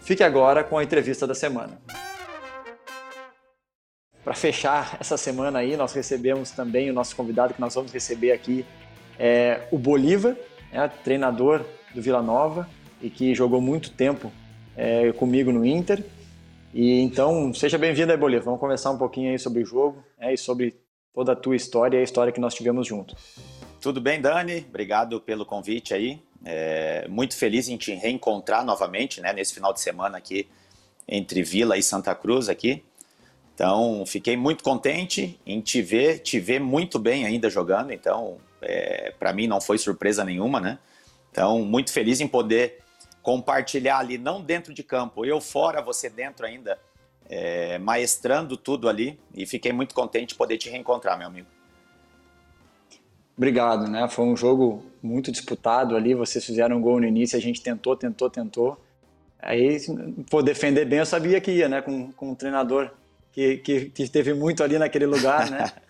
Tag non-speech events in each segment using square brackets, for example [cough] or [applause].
Fique agora com a entrevista da semana. Para fechar essa semana aí, nós recebemos também o nosso convidado que nós vamos receber aqui, é o Bolívar, é, treinador do Vila Nova e que jogou muito tempo é, comigo no Inter. E então, seja bem-vindo aí, Bolívar. Vamos conversar um pouquinho aí sobre o jogo é, e sobre toda a tua história e a história que nós tivemos junto. Tudo bem, Dani? Obrigado pelo convite aí. É, muito feliz em te reencontrar novamente, né, nesse final de semana aqui entre Vila e Santa Cruz aqui. Então, fiquei muito contente em te ver, te ver muito bem ainda jogando. Então, é, para mim não foi surpresa nenhuma, né? Então, muito feliz em poder compartilhar ali, não dentro de campo, eu fora, você dentro ainda, é, maestrando tudo ali. E fiquei muito contente de poder te reencontrar, meu amigo. Obrigado, né? Foi um jogo muito disputado ali. Vocês fizeram um gol no início, a gente tentou, tentou, tentou. Aí, por defender bem, eu sabia que ia, né? Com, com um treinador que, que, que esteve muito ali naquele lugar, né? [laughs]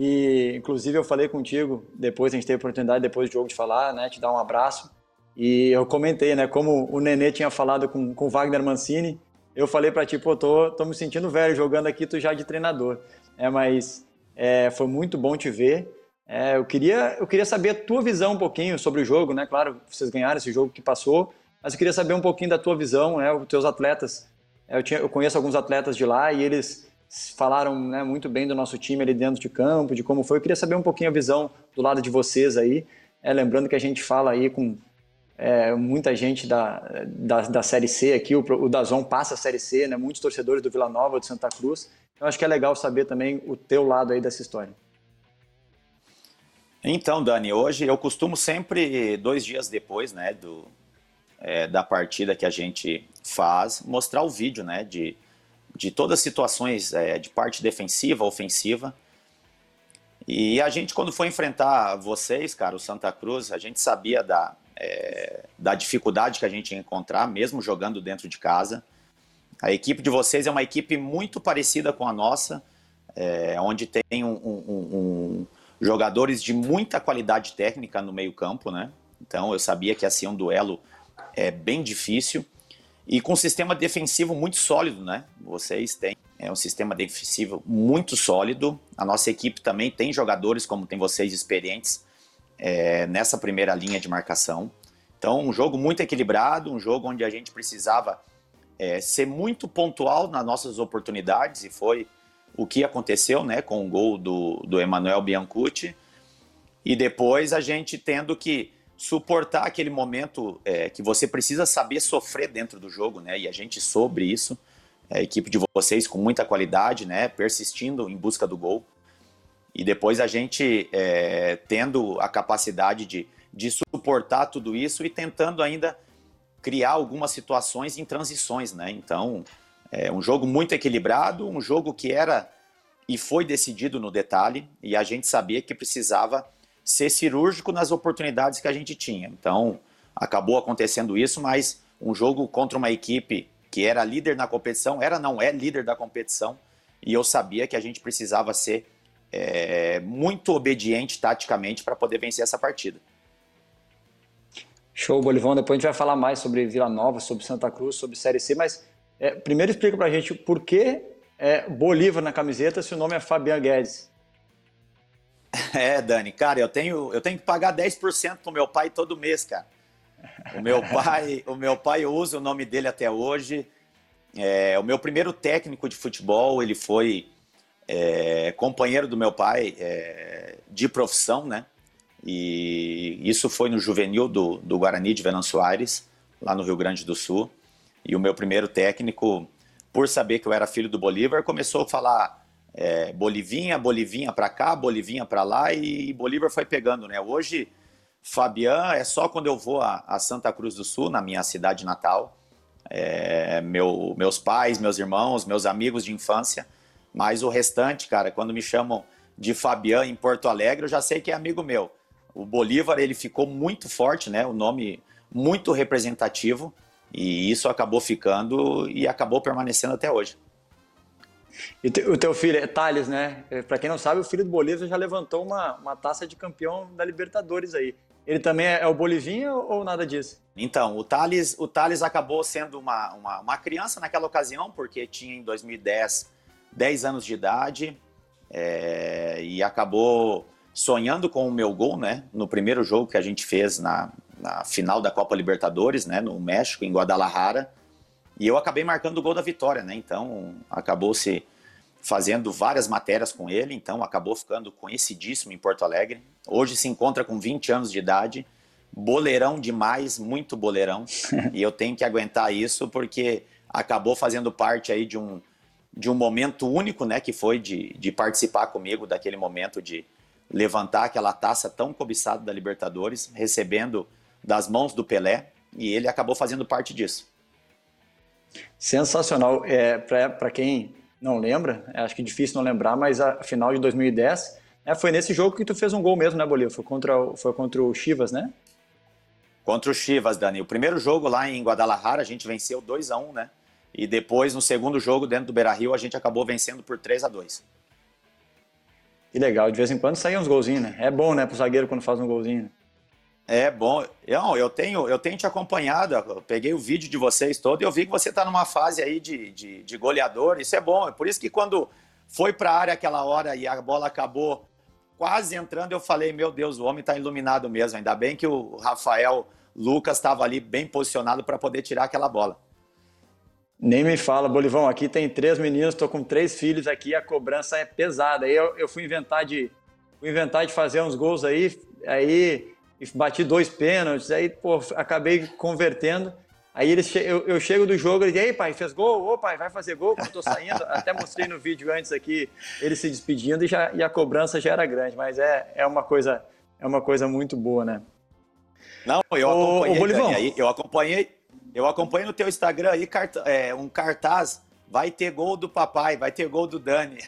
E, inclusive, eu falei contigo, depois a gente teve a oportunidade, depois do jogo, de falar, né? Te dar um abraço. E eu comentei, né? Como o Nenê tinha falado com o Wagner Mancini, eu falei para ti, pô, tô, tô me sentindo velho jogando aqui, tu já de treinador. É, mas é, foi muito bom te ver. É, eu, queria, eu queria saber a tua visão um pouquinho sobre o jogo, né? Claro, vocês ganharam esse jogo que passou, mas eu queria saber um pouquinho da tua visão, né? Os teus atletas. É, eu, tinha, eu conheço alguns atletas de lá e eles falaram né, muito bem do nosso time ali dentro de campo, de como foi. Eu queria saber um pouquinho a visão do lado de vocês aí. É, lembrando que a gente fala aí com é, muita gente da, da, da, Série C aqui, o, o Dazon passa a Série C, né, muitos torcedores do Vila Nova, de Santa Cruz. Então acho que é legal saber também o teu lado aí dessa história. Então, Dani, hoje eu costumo sempre, dois dias depois né, do, é, da partida que a gente faz, mostrar o vídeo né, de, de todas as situações é, de parte defensiva, ofensiva. E a gente, quando foi enfrentar vocês, cara, o Santa Cruz, a gente sabia da, é, da dificuldade que a gente ia encontrar, mesmo jogando dentro de casa. A equipe de vocês é uma equipe muito parecida com a nossa, é, onde tem um, um, um, jogadores de muita qualidade técnica no meio-campo, né? Então eu sabia que ia ser um duelo é, bem difícil. E com um sistema defensivo muito sólido, né? Vocês têm é um sistema defensivo muito sólido. A nossa equipe também tem jogadores, como tem vocês, experientes é, nessa primeira linha de marcação. Então, um jogo muito equilibrado, um jogo onde a gente precisava é, ser muito pontual nas nossas oportunidades, e foi o que aconteceu né, com o gol do, do Emanuel Biancucci. E depois a gente tendo que suportar aquele momento é, que você precisa saber sofrer dentro do jogo, né? E a gente sobre isso, a equipe de vocês com muita qualidade, né? Persistindo em busca do gol. E depois a gente é, tendo a capacidade de, de suportar tudo isso e tentando ainda criar algumas situações em transições, né? Então, é um jogo muito equilibrado, um jogo que era e foi decidido no detalhe, e a gente sabia que precisava ser cirúrgico nas oportunidades que a gente tinha. Então, acabou acontecendo isso, mas um jogo contra uma equipe que era líder na competição, era não é líder da competição, e eu sabia que a gente precisava ser é, muito obediente taticamente para poder vencer essa partida. Show, Bolivão. Depois a gente vai falar mais sobre Vila Nova, sobre Santa Cruz, sobre Série C, mas é, primeiro explica para a gente por que é, Bolívar na camiseta se o nome é Fabian Guedes. [laughs] É, Dani, cara, eu tenho, eu tenho que pagar 10% pro meu pai todo mês, cara. O meu [laughs] pai, o meu pai usa o nome dele até hoje. É, o meu primeiro técnico de futebol, ele foi é, companheiro do meu pai é, de profissão, né? E isso foi no juvenil do, do Guarani de Venâncio Aires, lá no Rio Grande do Sul. E o meu primeiro técnico, por saber que eu era filho do Bolívar, começou a falar é, Bolivinha, Bolivinha para cá, Bolivinha para lá e Bolívar foi pegando, né? Hoje, Fabian é só quando eu vou a, a, Santa Cruz do Sul, na minha cidade natal. é, meu, meus pais, meus irmãos, meus amigos de infância, mas o restante, cara, quando me chamam de Fabian em Porto Alegre, eu já sei que é amigo meu. O Bolívar, ele ficou muito forte, né? O nome muito representativo e isso acabou ficando e acabou permanecendo até hoje. E o teu filho é Thales, né? É, Para quem não sabe, o filho do Bolívar já levantou uma, uma taça de campeão da Libertadores aí. Ele também é, é o Bolivinha ou nada disso? Então, o Thales, o Thales acabou sendo uma, uma, uma criança naquela ocasião, porque tinha em 2010 10 anos de idade é, e acabou sonhando com o meu gol, né? No primeiro jogo que a gente fez na, na final da Copa Libertadores, né? No México, em Guadalajara. E eu acabei marcando o gol da vitória, né? Então acabou se fazendo várias matérias com ele, então acabou ficando conhecidíssimo em Porto Alegre. Hoje se encontra com 20 anos de idade, boleirão demais, muito boleirão. [laughs] e eu tenho que aguentar isso porque acabou fazendo parte aí de um, de um momento único, né? Que foi de, de participar comigo daquele momento de levantar aquela taça tão cobiçada da Libertadores, recebendo das mãos do Pelé, e ele acabou fazendo parte disso. Sensacional. É, Para quem não lembra, é, acho que é difícil não lembrar, mas a final de 2010 é, foi nesse jogo que tu fez um gol mesmo, né, Bolívar? Foi contra, foi contra o Chivas, né? Contra o Chivas, Dani. O primeiro jogo lá em Guadalajara, a gente venceu 2 a 1 né? E depois, no segundo jogo, dentro do Beira Rio, a gente acabou vencendo por 3 a 2 Que legal, de vez em quando saem uns golzinhos, né? É bom, né, pro zagueiro quando faz um golzinho. É bom. Eu, eu, tenho, eu tenho te acompanhado, eu peguei o vídeo de vocês todo e eu vi que você está numa fase aí de, de, de, goleador. Isso é bom. É por isso que quando foi para a área aquela hora e a bola acabou quase entrando, eu falei: Meu Deus, o homem está iluminado mesmo. Ainda bem que o Rafael Lucas estava ali bem posicionado para poder tirar aquela bola. Nem me fala, Bolivão. Aqui tem três meninos, estou com três filhos aqui, a cobrança é pesada. Eu, eu fui inventar de fui inventar de fazer uns gols aí, aí e bati dois pênaltis, aí, pô, acabei convertendo. Aí eles, eu, eu chego do jogo, ele diz, ei pai, fez gol? Ô pai, vai fazer gol? Quando eu tô saindo, [laughs] até mostrei no vídeo antes aqui, ele se despedindo e, já, e a cobrança já era grande, mas é, é, uma, coisa, é uma coisa muito boa, né? Não, eu acompanhei, ô, aí, eu acompanhei, eu acompanhei no teu Instagram aí é, um cartaz, vai ter gol do papai, vai ter gol do Dani.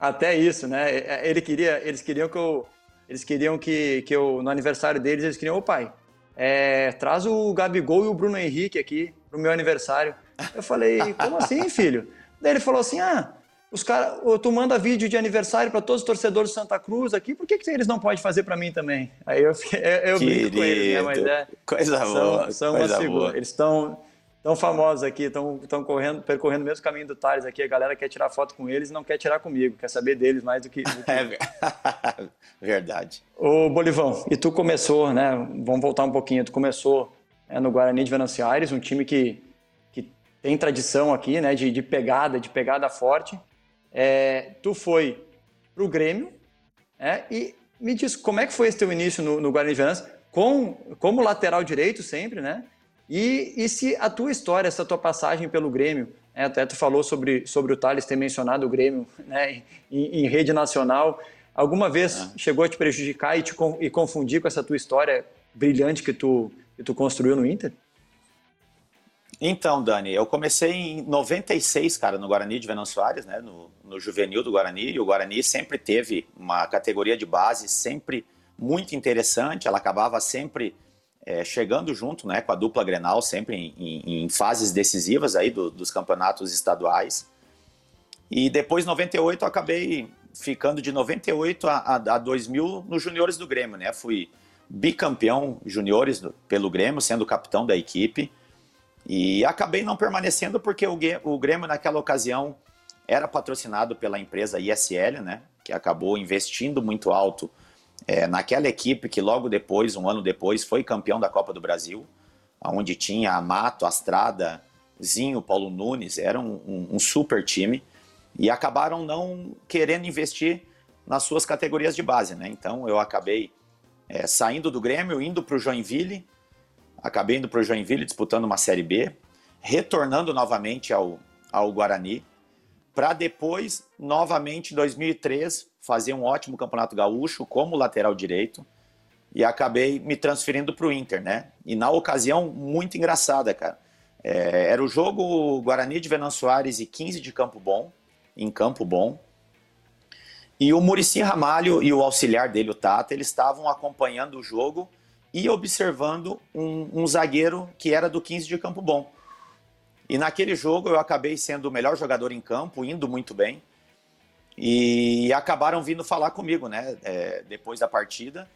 Até isso, né? É, ele queria, eles queriam que eu eles queriam que, que eu, no aniversário deles, eles queriam, ô pai, é, traz o Gabigol e o Bruno Henrique aqui pro meu aniversário. Eu falei, como assim, [laughs] filho? Daí ele falou assim, ah, os caras, tu manda vídeo de aniversário para todos os torcedores de Santa Cruz aqui, por que, que eles não podem fazer para mim também? Aí eu, eu, [laughs] eu brinco com eles, né? Mas é, coisa são, boa, são coisa boa. Eles estão tão famosos aqui, estão correndo, percorrendo o mesmo caminho do Thales aqui. A galera quer tirar foto com eles e não quer tirar comigo, quer saber deles mais do que. Do [laughs] que... É [laughs] verdade. Ô, Bolivão, e tu começou, né? Vamos voltar um pouquinho. Tu começou é, no Guarani de Venâncio Aires, um time que, que tem tradição aqui, né? De, de pegada, de pegada forte. É, tu foi pro Grêmio, é, e me diz como é que foi esse teu início no, no Guarani de Venâncio, com, como lateral direito sempre, né? E, e se a tua história, essa tua passagem pelo Grêmio, né, até tu falou sobre, sobre o Thales ter mencionado o Grêmio né, em, em rede nacional, alguma vez é. chegou a te prejudicar e te e confundir com essa tua história brilhante que tu, que tu construiu no Inter? Então, Dani, eu comecei em 96, cara, no Guarani de Venâncio Soares, né, no, no juvenil do Guarani, e o Guarani sempre teve uma categoria de base sempre muito interessante, ela acabava sempre é, chegando junto né, com a dupla Grenal, sempre em, em, em fases decisivas aí do, dos campeonatos estaduais. E depois, 98, eu acabei ficando de 98 a, a, a 2000 nos juniores do Grêmio, né? Fui bicampeão juniores pelo Grêmio, sendo capitão da equipe. E acabei não permanecendo porque o, o Grêmio, naquela ocasião, era patrocinado pela empresa ISL, né? Que acabou investindo muito alto é, naquela equipe que logo depois, um ano depois, foi campeão da Copa do Brasil, onde tinha Amato, Astrada, Zinho, Paulo Nunes, era um, um, um super time, e acabaram não querendo investir nas suas categorias de base, né? Então eu acabei é, saindo do Grêmio, indo para o Joinville, acabei indo para o Joinville disputando uma Série B, retornando novamente ao, ao Guarani, para depois, novamente, em 2003, fazer um ótimo campeonato gaúcho como lateral direito e acabei me transferindo para o Inter, né? E na ocasião, muito engraçada, cara. É, era o jogo Guarani de Venan Soares e 15 de Campo Bom, em Campo Bom. E o Murici Ramalho e o auxiliar dele, o Tata, eles estavam acompanhando o jogo e observando um, um, zagueiro que era do 15 de Campo Bom. E naquele jogo eu acabei sendo o melhor jogador em campo, indo muito bem. E acabaram vindo falar comigo, né, é, depois da partida,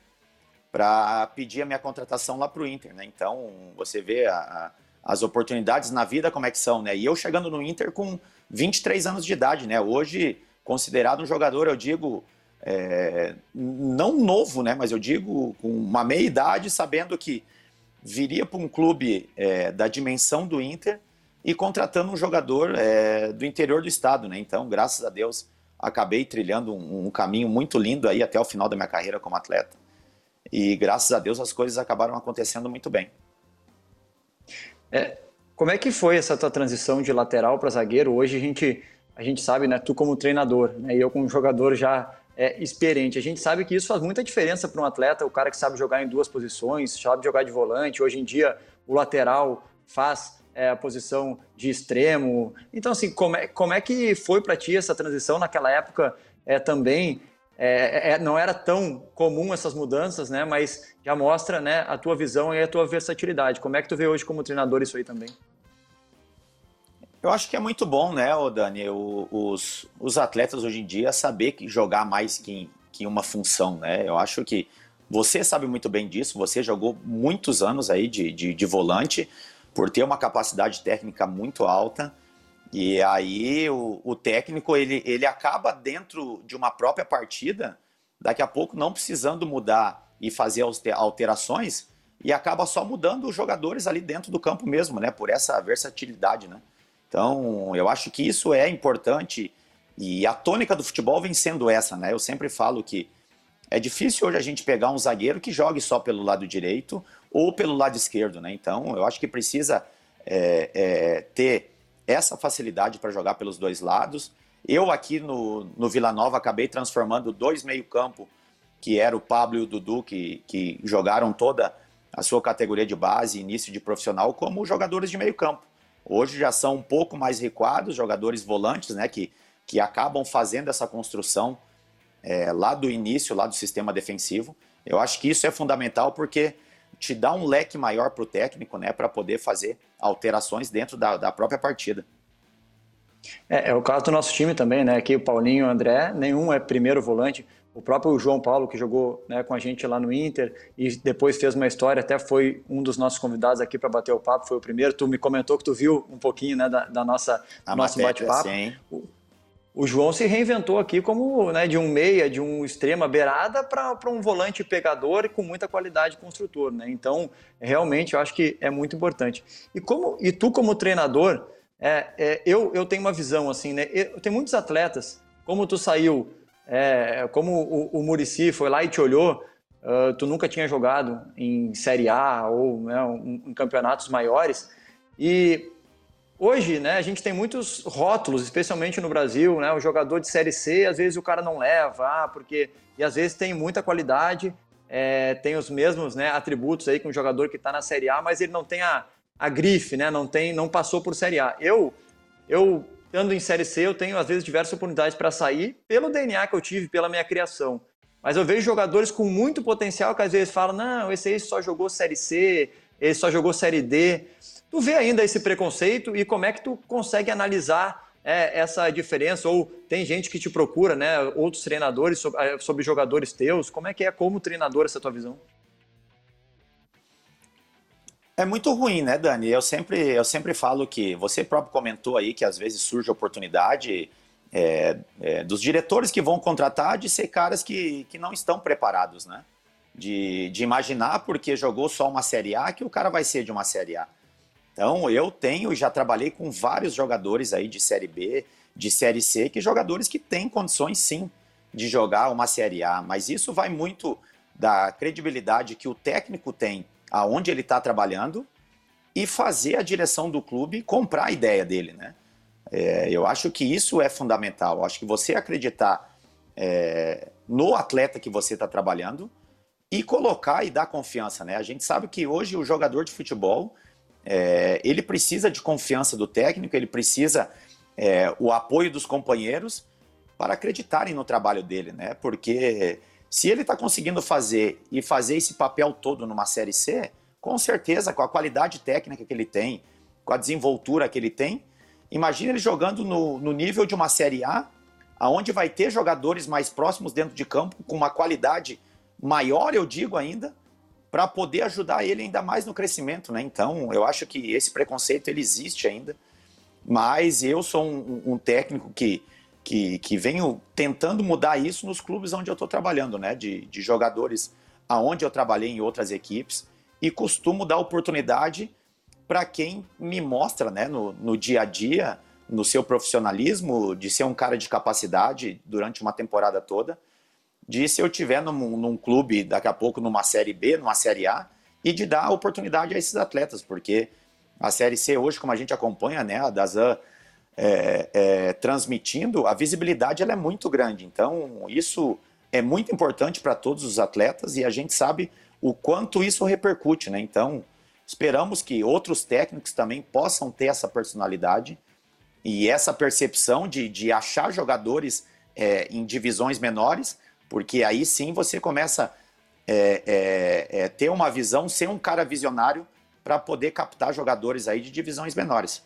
para pedir a minha contratação lá para o Inter, né? Então você vê a, a, as oportunidades na vida como é que são, né? E eu chegando no Inter com 23 anos de idade, né? Hoje considerado um jogador, eu digo, é, não novo, né, mas eu digo com uma meia idade, sabendo que viria para um clube é, da dimensão do Inter e contratando um jogador é, do interior do estado, né? Então, graças a Deus, acabei trilhando um, um, caminho muito lindo aí até o final da minha carreira como atleta. E graças a Deus as coisas acabaram acontecendo muito bem. É, como é que foi essa tua transição de lateral para zagueiro? Hoje a gente a gente sabe, né, tu como treinador, né, e eu como jogador já é, experiente, a gente sabe que isso faz muita diferença para um atleta, o cara que sabe jogar em duas posições, sabe jogar de volante, hoje em dia o lateral faz é, a posição de extremo. Então, assim, como é, como é que foi para ti essa transição naquela época é, também? É, é, não era tão comum essas mudanças, né? Mas já mostra né, a tua visão e a tua versatilidade. Como é que tu vê hoje como treinador isso aí também? Eu acho que é muito bom, né, Dani, os, os atletas hoje em dia saber que jogar mais que, que uma função, né? Eu acho que você sabe muito bem disso, você jogou muitos anos aí de, de, de volante, por ter uma capacidade técnica muito alta, e aí o, o, técnico ele, ele acaba dentro de uma própria partida, daqui a pouco não precisando mudar e fazer alterações, e acaba só mudando os jogadores ali dentro do campo mesmo, né? Por essa versatilidade, né? Então, eu acho que isso é importante e a tônica do futebol vem sendo essa, né? Eu sempre falo que é difícil hoje a gente pegar um zagueiro que jogue só pelo lado direito ou pelo lado esquerdo, né? Então, eu acho que precisa é, é, ter essa facilidade para jogar pelos dois lados. Eu aqui no, no Vila Nova acabei transformando dois meio-campo, que era o Pablo e o Dudu, que, que jogaram toda a sua categoria de base, início de profissional, como jogadores de meio-campo. Hoje já são um pouco mais recuados, jogadores volantes, né, que, que acabam fazendo essa construção é, lá do início, lá do sistema defensivo. Eu acho que isso é fundamental porque te dá um leque maior para o técnico, né, para poder fazer alterações dentro da, da própria partida. É, é, o caso do nosso time também, né? Aqui o Paulinho e o André, nenhum é primeiro volante. O próprio João Paulo, que jogou né, com a gente lá no Inter e depois fez uma história, até foi um dos nossos convidados aqui para bater o papo, foi o primeiro. Tu me comentou que tu viu um pouquinho né, da, da nossa a nosso bate-papo. O, o João se reinventou aqui como né, de um meia, de um extrema beirada para um volante pegador e com muita qualidade construtor. Né? Então, realmente, eu acho que é muito importante. E, como, e tu, como treinador, é, é, eu, eu tenho uma visão assim, né? Eu, tem muitos atletas, como tu saiu é, como o, o Murici foi lá e te olhou, uh, tu nunca tinha jogado em Série A ou né, um, em campeonatos maiores. E hoje, né, a gente tem muitos rótulos, especialmente no Brasil, né, o jogador de Série C, às vezes o cara não leva, ah, porque e às vezes tem muita qualidade, é, tem os mesmos né, atributos aí que um jogador que está na Série A, mas ele não tem a, a grife, né, não tem, não passou por Série A. Eu eu estando em Série C, eu tenho, às vezes, diversas oportunidades para sair pelo DNA que eu tive, pela minha criação. Mas eu vejo jogadores com muito potencial que às vezes falam: não, esse aí só jogou Série C, ele só jogou Série D. Tu vê ainda esse preconceito e como é que tu consegue analisar é, essa diferença? Ou tem gente que te procura, né? Outros treinadores sobre, é, jogadores teus. Como é que é como treinador essa tua visão? É muito ruim, né, Dani? Eu sempre, eu sempre falo que você próprio comentou aí que às vezes surge oportunidade é, é, dos diretores que vão contratar de ser caras que, que não estão preparados, né? De, de imaginar porque jogou só uma Série A que o cara vai ser de uma Série A. Então eu tenho e já trabalhei com vários jogadores aí de Série B, de Série C, que jogadores que têm condições sim de jogar uma Série A, mas isso vai muito da credibilidade que o técnico tem aonde ele está trabalhando e fazer a direção do clube comprar a ideia dele, né? É, eu acho que isso é fundamental. Eu acho que você acreditar é, no atleta que você está trabalhando e colocar e dar confiança, né? A gente sabe que hoje o jogador de futebol é, ele precisa de confiança do técnico, ele precisa é, o apoio dos companheiros para acreditarem no trabalho dele, né? Porque se ele está conseguindo fazer e fazer esse papel todo numa Série C, com certeza, com a qualidade técnica que ele tem, com a desenvoltura que ele tem, imagine ele jogando no, no nível de uma Série A, aonde vai ter jogadores mais próximos dentro de campo, com uma qualidade maior, eu digo ainda, para poder ajudar ele ainda mais no crescimento, né? Então, eu acho que esse preconceito ele existe ainda, mas eu sou um, um técnico que, que, que venho tentando mudar isso nos clubes onde eu estou trabalhando, né? De, de jogadores aonde eu trabalhei em outras equipes e costumo dar oportunidade para quem me mostra, né? No, no dia a dia, no seu profissionalismo, de ser um cara de capacidade durante uma temporada toda de se eu tiver num, num, clube daqui a pouco numa série B, numa série A, e de dar oportunidade a esses atletas, porque a série C hoje, como a gente acompanha, né, a Dazan é, é, transmitindo, a visibilidade ela é muito grande. Então, isso é muito importante para todos os atletas e a gente sabe o quanto isso repercute, né? Então, esperamos que outros técnicos também possam ter essa personalidade e essa percepção de, de achar jogadores é, em divisões menores porque aí sim você começa a é, é, é, ter uma visão, ser um cara visionário para poder captar jogadores aí de divisões menores.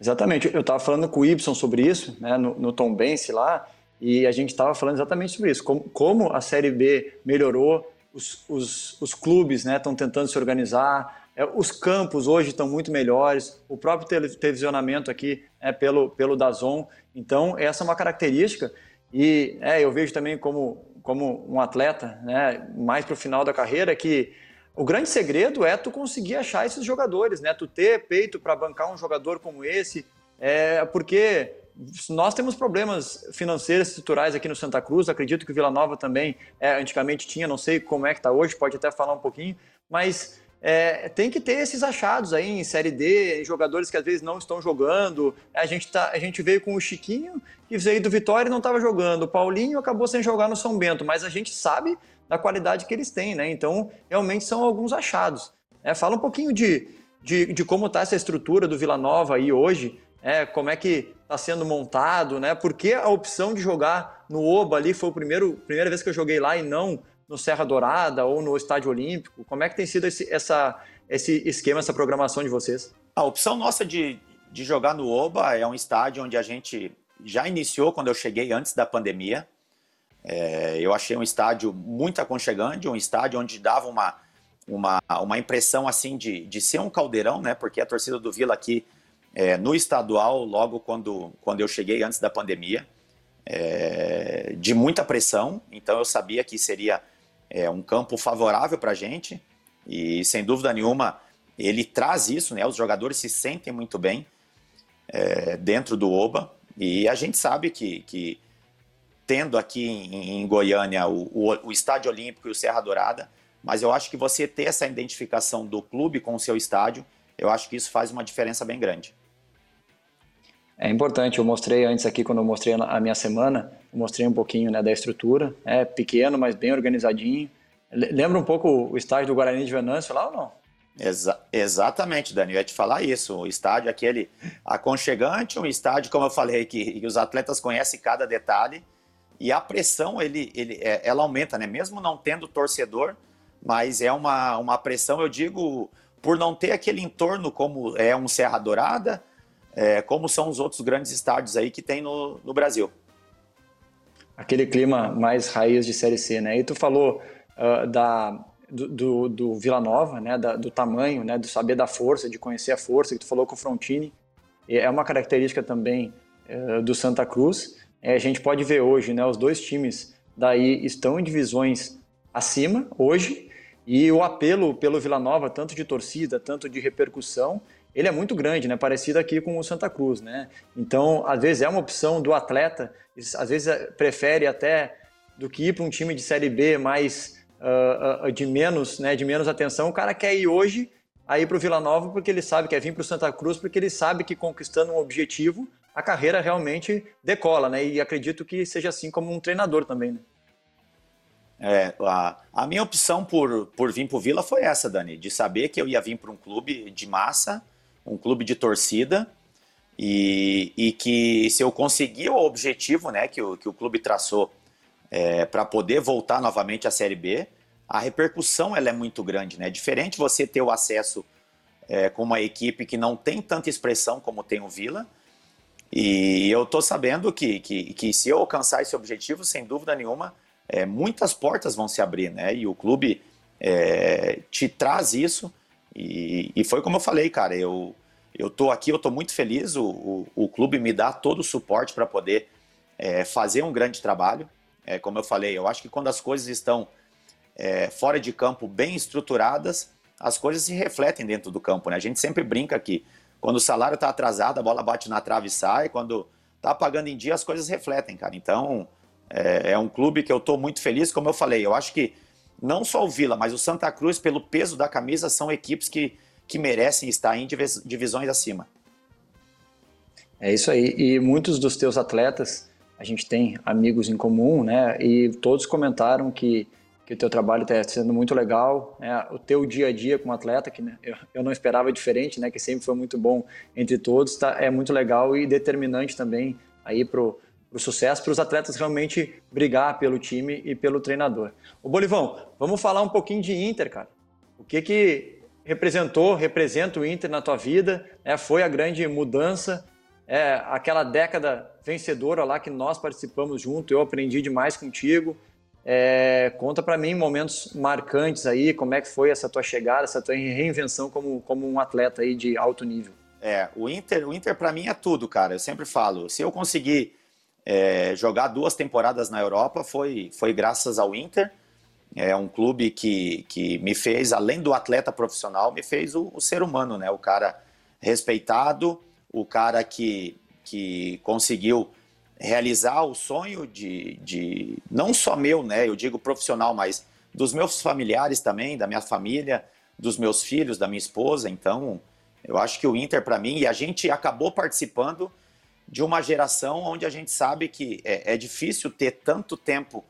Exatamente, eu estava falando com o Ibson sobre isso, né, no, no Tom Bense lá, e a gente estava falando exatamente sobre isso, como, como a Série B melhorou, os, os, os clubes estão né, tentando se organizar, é, os campos hoje estão muito melhores, o próprio televisionamento aqui é pelo, pelo Dazon, então essa é uma característica e é, eu vejo também como, como um atleta, né, mais para o final da carreira, que o grande segredo é tu conseguir achar esses jogadores, né? Tu ter peito para bancar um jogador como esse, é, porque nós temos problemas financeiros estruturais aqui no Santa Cruz, acredito que o Vila Nova também é, antigamente tinha, não sei como é que está hoje, pode até falar um pouquinho, mas é, tem que ter esses achados aí em Série D, em jogadores que às vezes não estão jogando. A gente, tá, a gente veio com o Chiquinho, que veio do Vitória e não estava jogando. O Paulinho acabou sem jogar no São Bento, mas a gente sabe da qualidade que eles têm, né? Então, realmente são alguns achados. É, fala um pouquinho de, de, de como está essa estrutura do Vila Nova aí hoje, é, como é que está sendo montado, né? Por que a opção de jogar no Oba ali foi a primeira vez que eu joguei lá e não no Serra Dourada ou no Estádio Olímpico? Como é que tem sido esse, essa, esse esquema, essa programação de vocês? A opção nossa de, de jogar no Oba é um estádio onde a gente já iniciou quando eu cheguei antes da pandemia. É, eu achei um estádio muito aconchegante, um estádio onde dava uma, uma, uma impressão assim de, de ser um caldeirão, né? Porque a torcida do Vila aqui é, no estadual, logo quando, quando eu cheguei antes da pandemia, é, de muita pressão. Então eu sabia que seria é um campo favorável para a gente e, sem dúvida nenhuma, ele traz isso, né? Os jogadores se sentem muito bem é, dentro do Oba e a gente sabe que, que tendo aqui em, em Goiânia o, o, o, Estádio Olímpico e o Serra Dourada, mas eu acho que você ter essa identificação do clube com o seu estádio, eu acho que isso faz uma diferença bem grande. É importante, eu mostrei antes aqui, quando eu mostrei a minha semana, mostrei um pouquinho né, da estrutura, é pequeno, mas bem organizadinho. Lembra um pouco o estádio do Guarani de Venâncio lá ou não? Exa exatamente, Dani, eu ia te falar isso, o estádio aquele aconchegante, um estádio, como eu falei, que, que os atletas conhecem cada detalhe, e a pressão, ele, ele, é, ela aumenta, né? Mesmo não tendo torcedor, mas é uma, uma pressão, eu digo, por não ter aquele entorno como é um Serra Dourada, é, como são os outros grandes estádios aí que tem no, no Brasil. Aquele clima mais raiz de Série C, né? E tu falou uh, da, do, do, do, Vila Nova, né? Da, do tamanho, né? Do saber da força, de conhecer a força, que tu falou com o Frontini. É uma característica também uh, do Santa Cruz. É, a gente pode ver hoje, né? Os dois times daí estão em divisões acima hoje e o apelo pelo Vila Nova, tanto de torcida, tanto de repercussão, ele é muito grande, né? Parecido aqui com o Santa Cruz, né? Então, às vezes é uma opção do atleta, às vezes é, prefere até do que ir para um time de série B mais uh, uh, de menos, né? De menos atenção. O cara quer ir hoje aí para o Vila Nova porque ele sabe quer vir para o Santa Cruz porque ele sabe que conquistando um objetivo a carreira realmente decola, né? E acredito que seja assim como um treinador também, né? É, a, a, minha opção por, por vir para o Vila foi essa, Dani, de saber que eu ia vir para um clube de massa, um clube de torcida, e, e que se eu conseguir o objetivo né, que, o, que o clube traçou é, para poder voltar novamente à Série B, a repercussão ela é muito grande. Né? Diferente você ter o acesso é, com uma equipe que não tem tanta expressão como tem o Vila, e eu estou sabendo que, que, que se eu alcançar esse objetivo, sem dúvida nenhuma, é, muitas portas vão se abrir, né? E o clube é, te traz isso. E, e, foi como eu falei, cara, eu, eu tô aqui, eu tô muito feliz, o, o, o clube me dá todo o suporte para poder é, fazer um grande trabalho. É, como eu falei, eu acho que quando as coisas estão é, fora de campo bem estruturadas, as coisas se refletem dentro do campo, né? A gente sempre brinca que quando o salário está atrasado, a bola bate na trave e sai, quando tá pagando em dia, as coisas refletem, cara. Então, é, é um clube que eu estou muito feliz, como eu falei, eu acho que não só o Vila, mas o Santa Cruz, pelo peso da camisa, são equipes que, que merecem estar em divisões acima. É isso aí. E muitos dos teus atletas, a gente tem amigos em comum, né? E todos comentaram que, que o teu trabalho está sendo muito legal, né? O teu dia a dia como atleta, que né, eu, eu não esperava diferente, né? Que sempre foi muito bom entre todos, tá? É muito legal e determinante também aí pro para o sucesso, para os atletas realmente brigar pelo time e pelo treinador. O Bolivão, vamos falar um pouquinho de Inter, cara. O que que representou, representa o Inter na tua vida? É, foi a grande mudança, é, aquela década vencedora lá que nós participamos junto, eu aprendi demais contigo. É, conta para mim momentos marcantes aí, como é que foi essa tua chegada, essa tua reinvenção como, como um atleta aí de alto nível. É, o Inter, o Inter para mim é tudo, cara. Eu sempre falo, se eu conseguir é, jogar duas temporadas na Europa foi, foi graças ao Inter. É um clube que, que me fez, além do atleta profissional, me fez o, o ser humano, né? O cara respeitado, o cara que, que conseguiu realizar o sonho de, de, não só meu, né? Eu digo profissional, mas dos meus familiares também, da minha família, dos meus filhos, da minha esposa. Então, eu acho que o Inter, para mim, e a gente acabou participando de uma geração onde a gente sabe que é, é difícil ter tanto tempo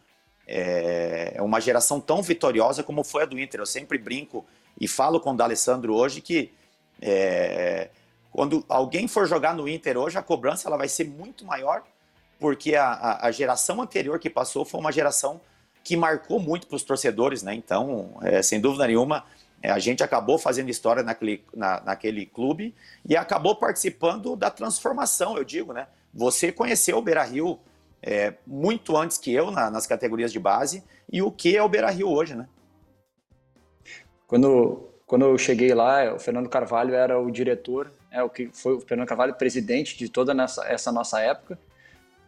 é, uma geração tão vitoriosa como foi a do Inter. Eu sempre brinco e falo com o D'Alessandro hoje que é, quando alguém for jogar no Inter hoje, a cobrança ela vai ser muito maior, porque a, a, a geração anterior que passou foi uma geração que marcou muito para os torcedores, né? Então, é, sem dúvida nenhuma, a gente acabou fazendo história naquele, na, naquele clube e acabou participando da transformação, eu digo, né? Você conheceu o Beira Rio é, muito antes que eu na, nas categorias de base e o que é o Beira Rio hoje, né? Quando, quando eu cheguei lá, o Fernando Carvalho era o diretor, é, o que foi o Fernando Carvalho presidente de toda nessa, essa nossa época.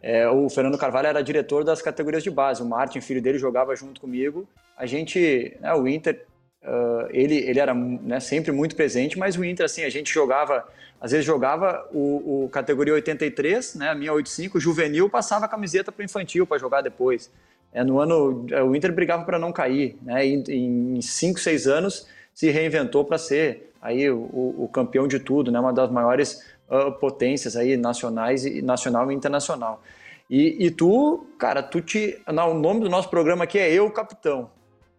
É, o Fernando Carvalho era diretor das categorias de base. O Martin, filho dele, jogava junto comigo. A gente, né, o Inter Uh, ele, ele era né, sempre muito presente, mas o Inter, assim, a gente jogava, às vezes jogava o, o categoria 83, né, a minha 85, juvenil, passava a camiseta para o infantil para jogar depois. É, no ano, é, o Inter brigava para não cair, né, em 5, 6 anos se reinventou para ser aí o, o, campeão de tudo, né, uma das maiores uh, potências aí nacionais, e, nacional e internacional. E, e tu, cara, tu te, não, o nome do nosso programa aqui é Eu Capitão.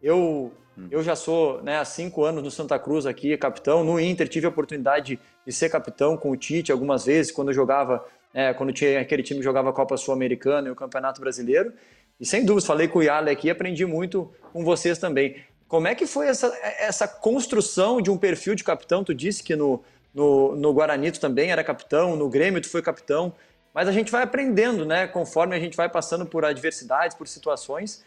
Eu. Eu já sou né, há cinco anos no Santa Cruz aqui, capitão. No Inter tive a oportunidade de ser capitão com o Tite algumas vezes, quando eu jogava, é, quando tinha aquele time jogava a Copa Sul-Americana e o Campeonato Brasileiro. E sem dúvida, falei com o Yale aqui aprendi muito com vocês também. Como é que foi essa, essa construção de um perfil de capitão? Tu disse que no, no, no Guarani tu também era capitão, no Grêmio tu foi capitão, mas a gente vai aprendendo, né? Conforme a gente vai passando por adversidades, por situações.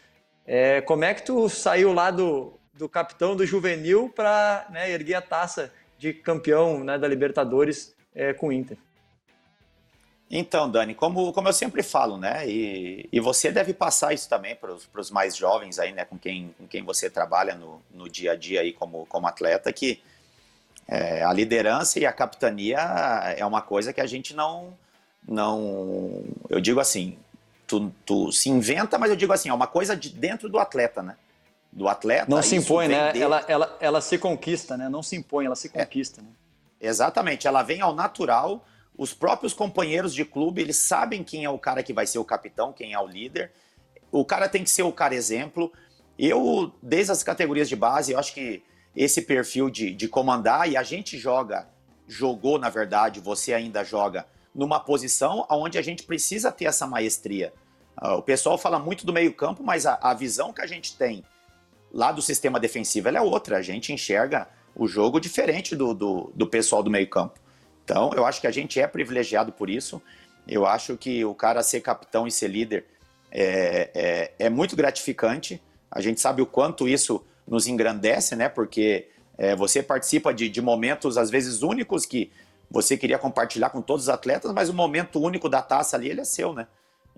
É, como é que tu saiu lá do, do capitão do juvenil para né, erguer a taça de campeão né, da Libertadores é, com o Inter. Então, Dani, como, como eu sempre falo, né? E, e você deve passar isso também para os mais jovens aí, né? Com quem, com quem você trabalha no, no dia a dia aí como, como atleta, que é, a liderança e a capitania é uma coisa que a gente não. não eu digo assim, tu, tu se inventa, mas eu digo assim, é uma coisa de dentro do atleta, né? do atleta. Não se impõe, né? Ela, ela, ela se conquista, né? Não se impõe, ela se é. conquista. É. Né? Exatamente, ela vem ao natural. Os próprios companheiros de clube, eles sabem quem é o cara que vai ser o capitão, quem é o líder. O cara tem que ser o cara exemplo. Eu, desde as categorias de base, eu acho que esse perfil de, de comandar, e a gente joga, jogou na verdade, você ainda joga numa posição onde a gente precisa ter essa maestria. Uh, o pessoal fala muito do meio-campo, mas a, a, visão que a gente tem lá do sistema defensivo é outra. A gente enxerga o jogo diferente do, do, do pessoal do meio-campo. Então, eu acho que a gente é privilegiado por isso. Eu acho que o cara ser capitão e ser líder é, é, é muito gratificante. A gente sabe o quanto isso nos engrandece, né? Porque é, você participa de, de, momentos, às vezes, únicos que você queria compartilhar com todos os atletas, mas o momento único da taça ali, ele é seu, né?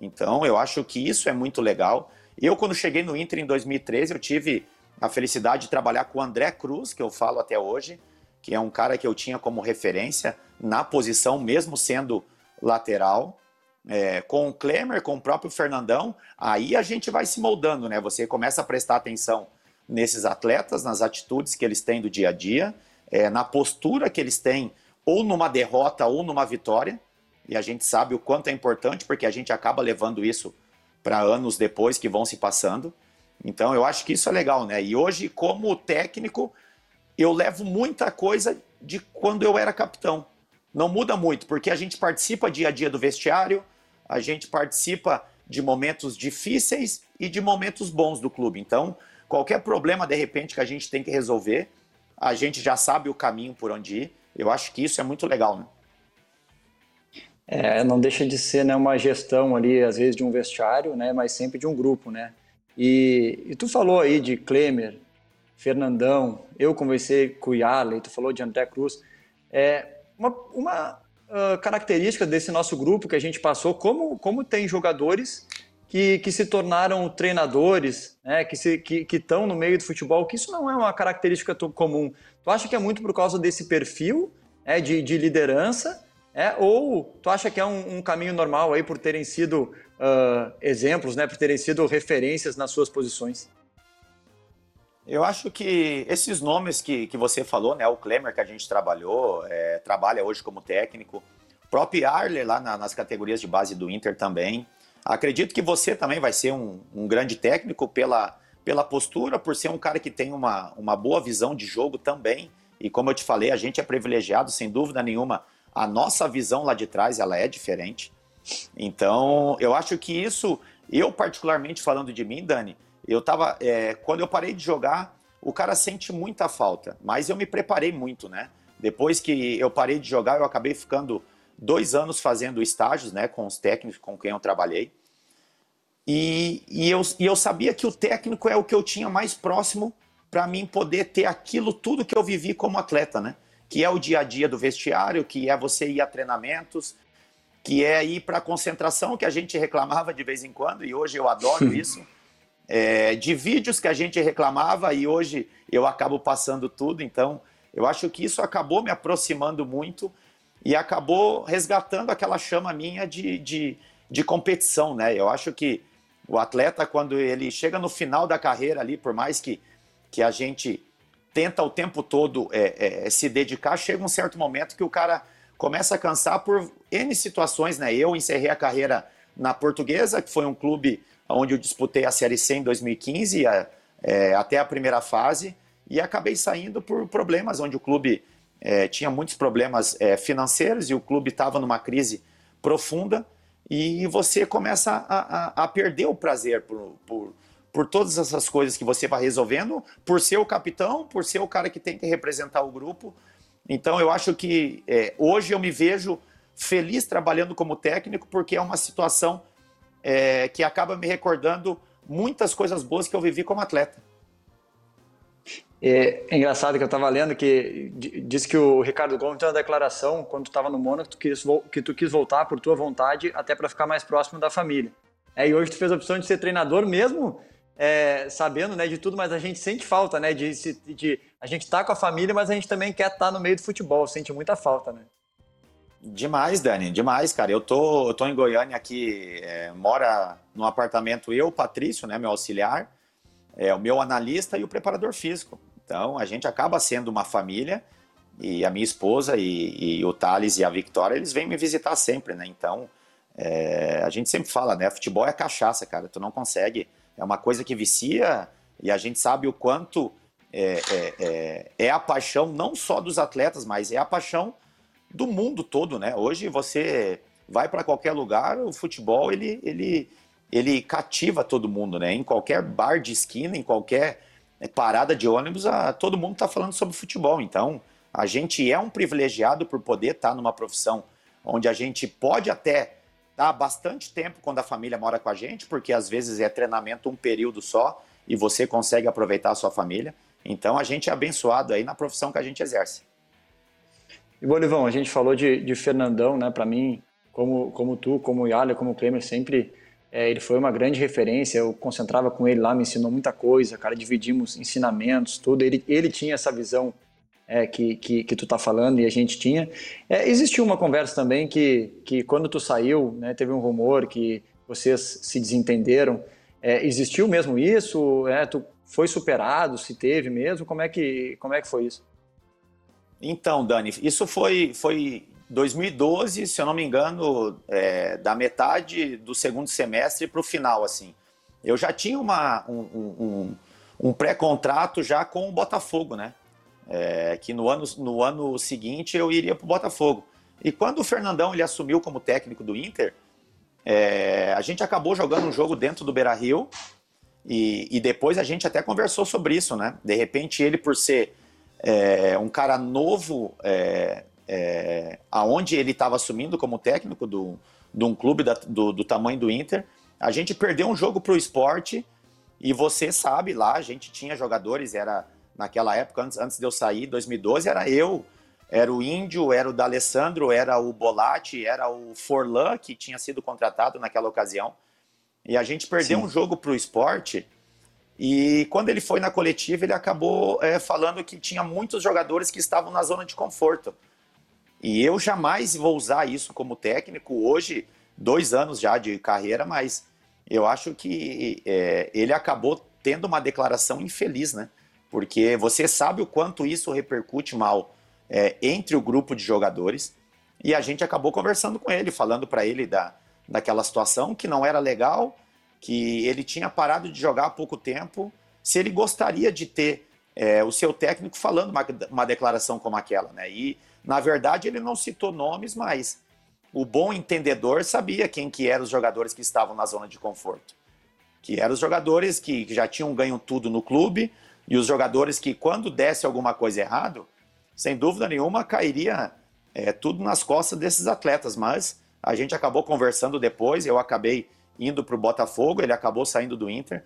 Então, eu acho que isso é muito legal. Eu, quando cheguei no Inter em 2013, eu tive a felicidade de trabalhar com o André Cruz, que eu falo até hoje, que é um cara que eu tinha como referência na posição, mesmo sendo lateral. É, com o Klemer, com o próprio Fernandão, aí a gente vai se moldando, né? Você começa a prestar atenção nesses atletas, nas atitudes que eles têm do dia a dia, é, na postura que eles têm, ou numa derrota ou numa vitória. E a gente sabe o quanto é importante, porque a gente acaba levando isso para anos depois que vão se passando. Então eu acho que isso é legal, né? E hoje, como técnico, eu levo muita coisa de quando eu era capitão. Não muda muito, porque a gente participa dia a dia do vestiário, a gente participa de momentos difíceis e de momentos bons do clube. Então, qualquer problema de repente que a gente tem que resolver, a gente já sabe o caminho por onde ir. Eu acho que isso é muito legal, né? É, não deixa de ser né, uma gestão ali, às vezes, de um vestiário, né, mas sempre de um grupo, né? E, e tu falou aí de Klemer, Fernandão, eu conversei com o Yarley, tu falou de André Cruz. É, uma, uma uh, característica desse nosso grupo que a gente passou, como, como tem jogadores que, que se tornaram treinadores, né, que estão que, que no meio do futebol, que isso não é uma característica comum. Tu acha que é muito por causa desse perfil é, de, de liderança, é, ou tu acha que é um, um caminho normal aí por terem sido uh, exemplos, né, por terem sido referências nas suas posições? Eu acho que esses nomes que, que você falou, né, o Klemer que a gente trabalhou, é, trabalha hoje como técnico, o próprio Arler lá na, nas categorias de base do Inter também. Acredito que você também vai ser um, um, grande técnico pela, pela postura, por ser um cara que tem uma, uma boa visão de jogo também. E como eu te falei, a gente é privilegiado, sem dúvida nenhuma. A nossa visão lá de trás ela é diferente. Então, eu acho que isso, eu particularmente falando de mim, Dani, eu tava. É, quando eu parei de jogar, o cara sente muita falta. Mas eu me preparei muito, né? Depois que eu parei de jogar, eu acabei ficando dois anos fazendo estágios, né? Com os técnicos com quem eu trabalhei. E, e, eu, e eu sabia que o técnico é o que eu tinha mais próximo para mim poder ter aquilo tudo que eu vivi como atleta, né? Que é o dia a dia do vestiário, que é você ir a treinamentos, que é ir para a concentração, que a gente reclamava de vez em quando, e hoje eu adoro [laughs] isso é, de vídeos que a gente reclamava e hoje eu acabo passando tudo. Então, eu acho que isso acabou me aproximando muito e acabou resgatando aquela chama minha de, de, de competição, né? Eu acho que o atleta, quando ele chega no final da carreira ali, por mais que, que a gente tenta o tempo todo é, é, se dedicar, chega um certo momento que o cara começa a cansar por N situações, né? Eu encerrei a carreira na Portuguesa, que foi um clube onde eu disputei a Série C em 2015, a, é, até a primeira fase, e acabei saindo por problemas, onde o clube é, tinha muitos problemas é, financeiros e o clube estava numa crise profunda, e você começa a, a, a perder o prazer por, por, por todas essas coisas que você vai resolvendo, por ser o capitão, por ser o cara que tem que representar o grupo. Então eu acho que é, hoje eu me vejo feliz trabalhando como técnico, porque é uma situação é, que acaba me recordando muitas coisas boas que eu vivi como atleta. É, é engraçado que eu estava lendo que disse que o Ricardo Gomes tem uma declaração quando tu estava no Mônaco que que tu quis voltar por tua vontade até para ficar mais próximo da família. É, e hoje tu fez a opção de ser treinador mesmo é, sabendo né, de tudo, mas a gente sente falta, né? De, de, de a gente tá com a família, mas a gente também quer estar tá no meio do futebol, sente muita falta, né? Demais, Dani, demais, cara. Eu tô, eu tô em Goiânia aqui, é, mora no apartamento eu, Patrício, né, meu auxiliar, é, o meu analista e o preparador físico. Então a gente acaba sendo uma família e a minha esposa e, e o Thales e a Victoria, eles vêm me visitar sempre, né? Então é, a gente sempre fala, né? Futebol é cachaça, cara. Tu não consegue. É uma coisa que vicia E a gente sabe o quanto é, é, é, é a paixão não só dos atletas, mas é a paixão do mundo todo, né? Hoje você vai para qualquer lugar, o futebol ele, ele, ele cativa todo mundo, né? Em qualquer bar de esquina, em qualquer parada de ônibus, a, todo mundo está falando sobre futebol. Então, a gente é um privilegiado por poder estar tá numa profissão onde a gente pode até estar tá bastante tempo quando a família mora com a gente, porque às vezes é treinamento um período só e você consegue aproveitar a sua família. Então, a gente é abençoado aí na profissão que a gente exerce. E Bolivão, a gente falou de, de Fernandão, né? Para mim, como, como tu, como o Yala, como o Klemer, sempre é, ele foi uma grande referência. Eu concentrava com ele lá, me ensinou muita coisa, cara. Dividimos ensinamentos, tudo. Ele, ele tinha essa visão é, que, que, que, tu tá falando e a gente tinha. É, existiu uma conversa também que, que quando tu saiu, né, teve um rumor que vocês se desentenderam. É, existiu mesmo isso? É, tu foi superado? Se teve mesmo? Como é que, como é que foi isso? Então, Dani, isso foi, foi 2012, se eu não me engano, é, da metade do segundo semestre para o final, assim. Eu já tinha uma, um, um, um pré-contrato já com o Botafogo, né? É, que no ano, no ano seguinte eu iria para o Botafogo. E quando o Fernandão ele assumiu como técnico do Inter, é, a gente acabou jogando um jogo dentro do Beira Rio e, e, depois a gente até conversou sobre isso, né? De repente ele, por ser é, um cara novo, é, é, aonde ele estava assumindo como técnico do, de um clube da, do, do, tamanho do Inter, a gente perdeu um jogo para o esporte e você sabe lá, a gente tinha jogadores, era naquela época, antes, antes de eu sair, 2012, era eu, era o Índio, era o D'Alessandro, era o Bolatti, era o Forlan, que tinha sido contratado naquela ocasião. E a gente perdeu Sim. um jogo para o esporte e quando ele foi na coletiva, ele acabou é, falando que tinha muitos jogadores que estavam na zona de conforto. E eu jamais vou usar isso como técnico hoje, dois anos já de carreira, mas eu acho que é, ele acabou tendo uma declaração infeliz, né? Porque você sabe o quanto isso repercute mal é, entre o grupo de jogadores. E a gente acabou conversando com ele, falando para ele da, daquela situação que não era legal, que ele tinha parado de jogar há pouco tempo, se ele gostaria de ter é, o seu técnico falando uma, uma declaração como aquela, né? E na verdade ele não citou nomes, mas o bom entendedor sabia quem que eram os jogadores que estavam na zona de conforto, que eram os jogadores que, já tinham ganho tudo no clube e os jogadores que quando desse alguma coisa errado, sem dúvida nenhuma cairia é, tudo nas costas desses atletas, mas a gente acabou conversando depois, eu acabei indo para o Botafogo, ele acabou saindo do Inter,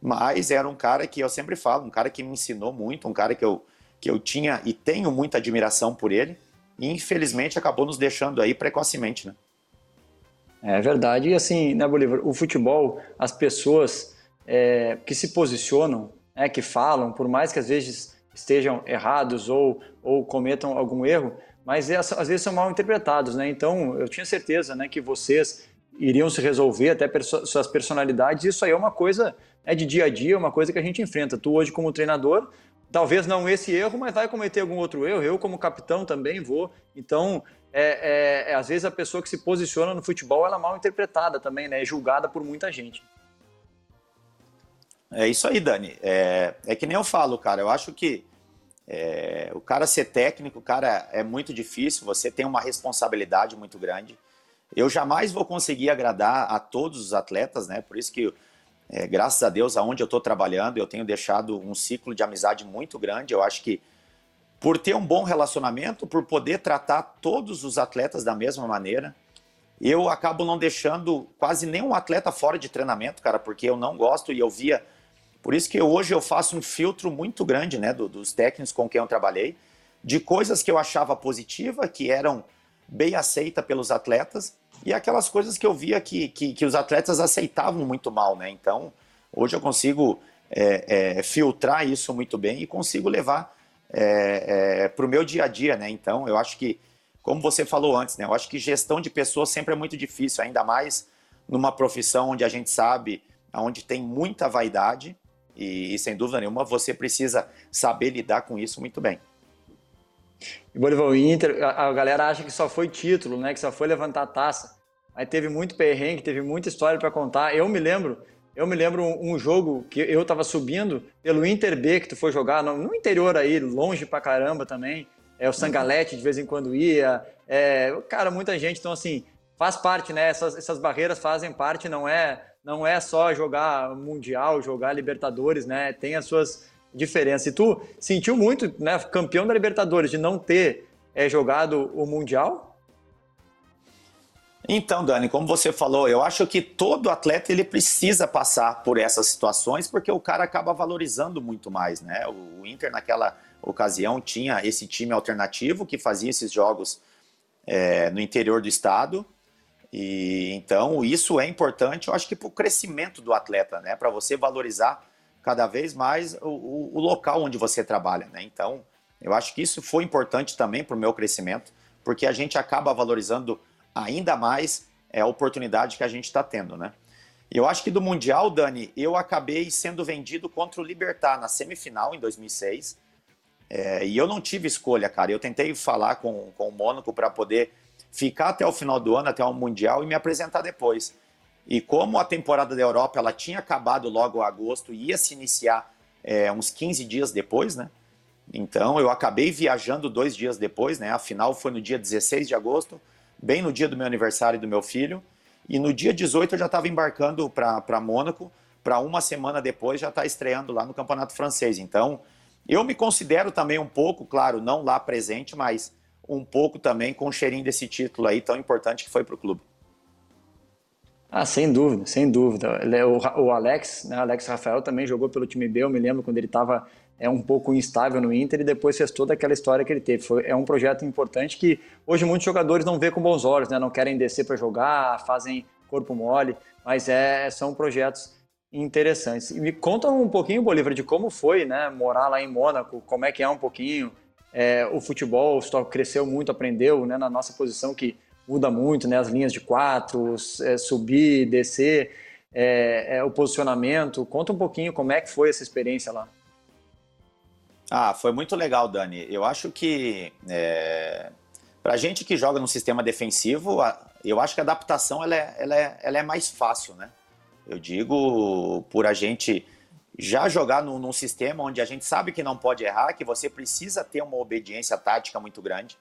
mas era um cara que eu sempre falo, um cara que me ensinou muito, um cara que eu, que eu tinha e tenho muita admiração por ele, e infelizmente acabou nos deixando aí precocemente, né? É verdade, e assim, né, Bolívar, o futebol, as pessoas é, que se posicionam, é, que falam, por mais que às vezes estejam errados ou, ou cometam algum erro, mas é, às vezes são mal interpretados, né? Então, eu tinha certeza, né, que vocês iriam se resolver até perso suas personalidades. Isso aí é uma coisa é de dia a dia, uma coisa que a gente enfrenta. Tu hoje como treinador, talvez não esse erro, mas vai cometer algum outro erro. Eu como capitão também vou. Então, é, é, é às vezes a pessoa que se posiciona no futebol ela é mal interpretada também, né? É julgada por muita gente. É isso aí, Dani. É, é que nem eu falo, cara. Eu acho que é, o cara ser técnico, cara, é muito difícil. Você tem uma responsabilidade muito grande. Eu jamais vou conseguir agradar a todos os atletas, né? Por isso que, é, graças a Deus, aonde eu estou trabalhando, eu tenho deixado um ciclo de amizade muito grande. Eu acho que por ter um bom relacionamento, por poder tratar todos os atletas da mesma maneira, eu acabo não deixando quase nenhum atleta fora de treinamento, cara, porque eu não gosto e eu via. Por isso que hoje eu faço um filtro muito grande, né, do, dos técnicos com quem eu trabalhei, de coisas que eu achava positiva, que eram bem aceita pelos atletas, e aquelas coisas que eu via que, que, que os atletas aceitavam muito mal, né? Então, hoje eu consigo é, é, filtrar isso muito bem e consigo levar é, é para o meu dia a dia, né? Então, eu acho que, como você falou antes, né? Eu acho que gestão de pessoas sempre é muito difícil, ainda mais numa profissão onde a gente sabe, onde tem muita vaidade e, e sem dúvida nenhuma, você precisa saber lidar com isso muito bem. E Bolívar, o Inter, a, a, galera acha que só foi título, né? Que só foi levantar a taça. Aí teve muito perrengue, teve muita história para contar. Eu me lembro Eu me lembro um, um jogo que eu estava subindo pelo Inter B, que tu foi jogar no, no, interior aí, longe pra caramba também. É, o Sangalete de vez em quando ia. É, cara, muita gente. Então, assim, faz parte, né? Essas, essas barreiras fazem parte, não é, não é só jogar Mundial, jogar Libertadores, né? Tem as suas diferenças. E tu sentiu muito, né? Campeão da Libertadores, de não ter é, jogado o Mundial? Então, Dani, como você falou, eu acho que todo atleta ele precisa passar por essas situações porque o cara acaba valorizando muito mais, né? O Inter naquela ocasião tinha esse time alternativo que fazia esses jogos é, no interior do estado e então isso é importante, eu acho que para o crescimento do atleta, né? Para você valorizar cada vez mais o, o, local onde você trabalha, né? Então, eu acho que isso foi importante também para o meu crescimento, porque a gente acaba valorizando ainda mais é a oportunidade que a gente está tendo, né? Eu acho que do Mundial, Dani, eu acabei sendo vendido contra o Libertar na semifinal em 2006. É, e eu não tive escolha, cara. Eu tentei falar com, com o Mônaco para poder ficar até o final do ano, até o Mundial e me apresentar depois. E como a temporada da Europa ela tinha acabado logo em agosto e ia se iniciar é, uns 15 dias depois, né? Então eu acabei viajando dois dias depois, né? A final foi no dia 16 de agosto bem no dia do meu aniversário e do meu filho. E no dia 18 eu já estava embarcando para Mônaco, para uma semana depois já estar tá estreando lá no Campeonato Francês. Então, eu me considero também um pouco, claro, não lá presente, mas um pouco também com o cheirinho desse título aí tão importante que foi para o clube. Ah, sem dúvida, sem dúvida. É o, Alex, né, Alex Rafael também jogou pelo time B, eu me lembro quando ele estava é um pouco instável no Inter e depois fez toda aquela história que ele teve. Foi, é um projeto importante que hoje muitos jogadores não vê com bons olhos, né? não querem descer para jogar, fazem corpo mole, mas é, são projetos interessantes. E me conta um pouquinho, Bolívar, de como foi né, morar lá em Mônaco, como é que é um pouquinho é, o futebol, o Stock cresceu muito, aprendeu né, na nossa posição que muda muito, né, as linhas de quatro, é, subir, descer, é, é, o posicionamento. Conta um pouquinho como é que foi essa experiência lá. Ah, foi muito legal, Dani. Eu acho que é, para gente que joga no sistema defensivo, eu acho que a adaptação ela é, ela, é, ela é mais fácil, né? Eu digo por a gente já jogar num, num, sistema onde a gente sabe que não pode errar, que você precisa ter uma obediência tática muito grande.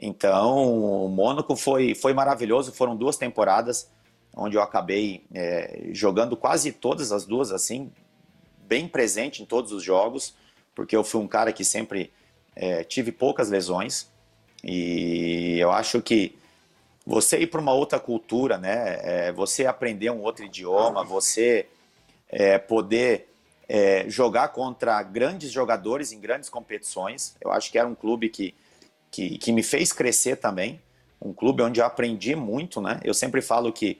Então, o Mônaco foi, foi maravilhoso. Foram duas temporadas onde eu acabei é, jogando quase todas as duas, assim, bem presente em todos os jogos porque eu fui um cara que sempre é, tive poucas lesões e eu acho que você ir para uma outra cultura, né? É, você aprender um outro idioma, você é, poder é, jogar contra grandes jogadores em grandes competições. Eu acho que era um clube que, que, que, me fez crescer também. Um clube onde eu aprendi muito, né? Eu sempre falo que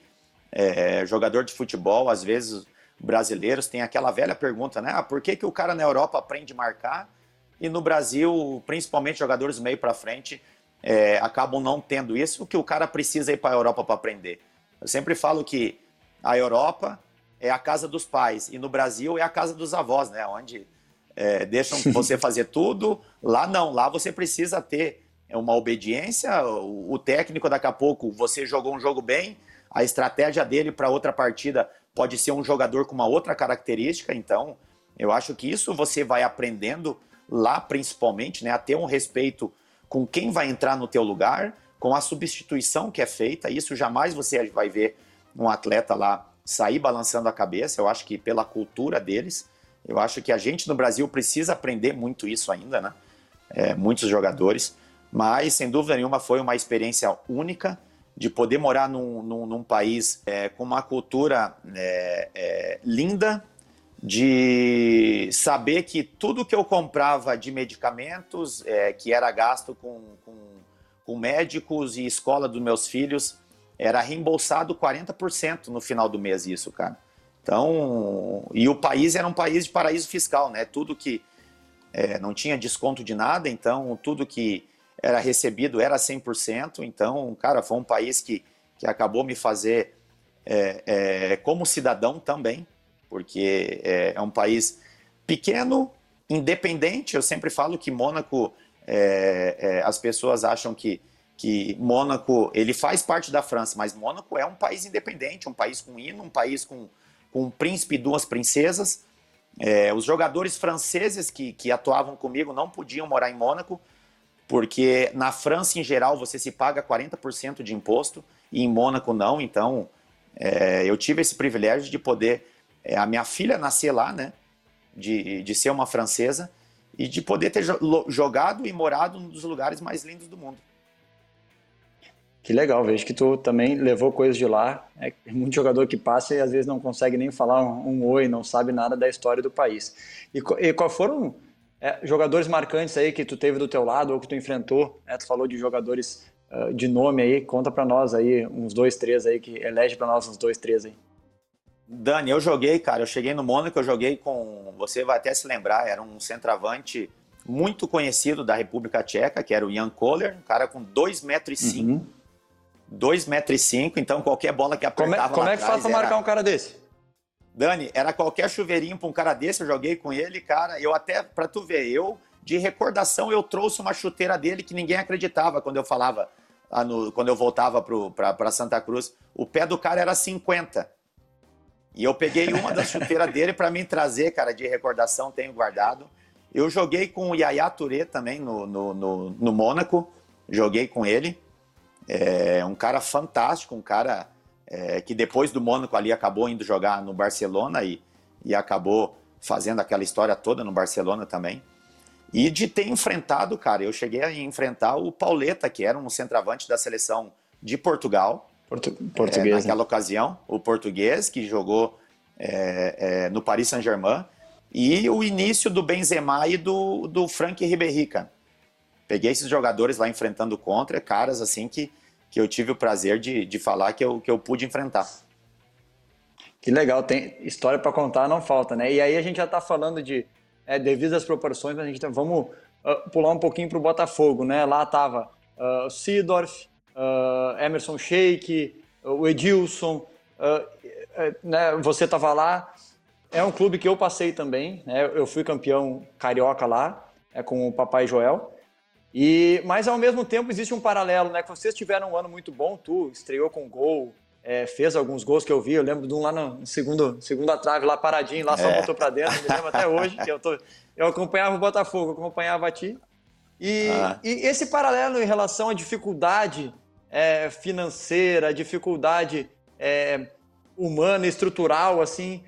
é, jogador de futebol, às vezes brasileiros têm aquela velha pergunta, né? Ah, por que, que o cara na Europa aprende a marcar e no Brasil, principalmente jogadores meio para frente, é, acabam não tendo isso, o que o cara precisa ir para a Europa para aprender. Eu sempre falo que a Europa é a casa dos pais e no Brasil é a casa dos avós, né? Onde é, deixam você fazer tudo. Lá não, lá você precisa ter uma obediência. O, o técnico daqui a pouco você jogou um jogo bem, a estratégia dele para outra partida pode ser um jogador com uma outra característica, então eu acho que isso você vai aprendendo lá principalmente, né, a ter um respeito com quem vai entrar no teu lugar, com a substituição que é feita, isso jamais você vai ver um atleta lá sair balançando a cabeça, eu acho que pela cultura deles, eu acho que a gente no Brasil precisa aprender muito isso ainda, né, é, muitos jogadores, mas sem dúvida nenhuma foi uma experiência única, de poder morar num, num, num país é, com uma cultura é, é, linda, de saber que tudo que eu comprava de medicamentos, é, que era gasto com, com, com, médicos e escola dos meus filhos, era reembolsado 40% no final do mês, isso, cara. Então, e o país era um país de paraíso fiscal, né? Tudo que é, não tinha desconto de nada, então tudo que era recebido era 100%. Então, cara, foi um país que, que acabou me fazer é, é, como cidadão também, porque é, é, um país pequeno, independente. Eu sempre falo que Mônaco, é, é, as pessoas acham que, que Mônaco ele faz parte da França, mas Mônaco é um país independente, um país com hino, um país com, com um príncipe e duas princesas. É, os jogadores franceses que, que atuavam comigo não podiam morar em Mônaco, porque na França, em geral, você se paga 40% de imposto e em Mônaco não. Então, é, eu tive esse privilégio de poder é, a minha filha nascer lá, né? De, de ser uma francesa e de poder ter jogado e morado num dos lugares mais lindos do mundo. Que legal, vejo que tu também levou coisas de lá. É muito jogador que passa e às vezes não consegue nem falar um, um oi, não sabe nada da história do país. E, e qual foram é, jogadores marcantes aí que tu teve do teu lado ou que tu enfrentou? É, tu falou de jogadores uh, de nome aí, conta para nós aí uns dois, três aí que elege para nós uns dois, três aí. Dani, eu joguei, cara. Eu cheguei no Mônaco, eu joguei com. Você vai até se lembrar, era um centroavante muito conhecido da República Tcheca, que era o Jan Koller, um cara com 2,5 metros. E uhum. 2,5 metros, e cinco, então qualquer bola que apertava Como é, como é que faz pra era... marcar um cara desse? Dani, era qualquer chuveirinho para um cara desse, eu joguei com ele, cara. Eu até, para tu ver, eu, de recordação, eu trouxe uma chuteira dele que ninguém acreditava quando eu falava, no, quando eu voltava para Santa Cruz. O pé do cara era 50. E eu peguei uma das chuteiras dele para mim trazer, cara, de recordação, tenho guardado. Eu joguei com o Yaya Touré também no, no, no, no Mônaco, joguei com ele. É um cara fantástico, um cara é, que depois do Mônaco ali acabou indo jogar no Barcelona e, e acabou fazendo aquela história toda no Barcelona também. E de ter enfrentado, cara, eu cheguei a enfrentar o Pauleta, que era um centroavante da seleção de Portugal. Portu português. É, naquela né? ocasião, o português que jogou é, é, no Paris Saint-Germain. E o início do Benzema e do, do Frank Ribéry, cara. Peguei esses jogadores lá enfrentando contra, caras assim que, que eu tive o prazer de, de falar que eu, que eu pude enfrentar. Que legal, tem história para contar, não falta, né? E aí a gente já está falando de é, devido às proporções, a gente tá, vamos uh, pular um pouquinho para o Botafogo, né? Lá tava uh, Seedorf, uh, Emerson Sheik, o Edilson, né? Você estava lá. É um clube que eu passei também, né? Eu fui campeão carioca lá, é com o Papai Joel. E, mas ao mesmo tempo existe um paralelo, né? Que vocês tiveram um ano muito bom, tu estreou com gol, é, fez alguns gols que eu vi. Eu lembro de um lá no segundo, segunda trave, lá paradinho, lá só é. botou para dentro. Me lembro até [laughs] hoje que eu, tô, eu acompanhava o Botafogo, acompanhava a ti. E, ah. e esse paralelo em relação à dificuldade é, financeira, dificuldade é, humana, estrutural, assim,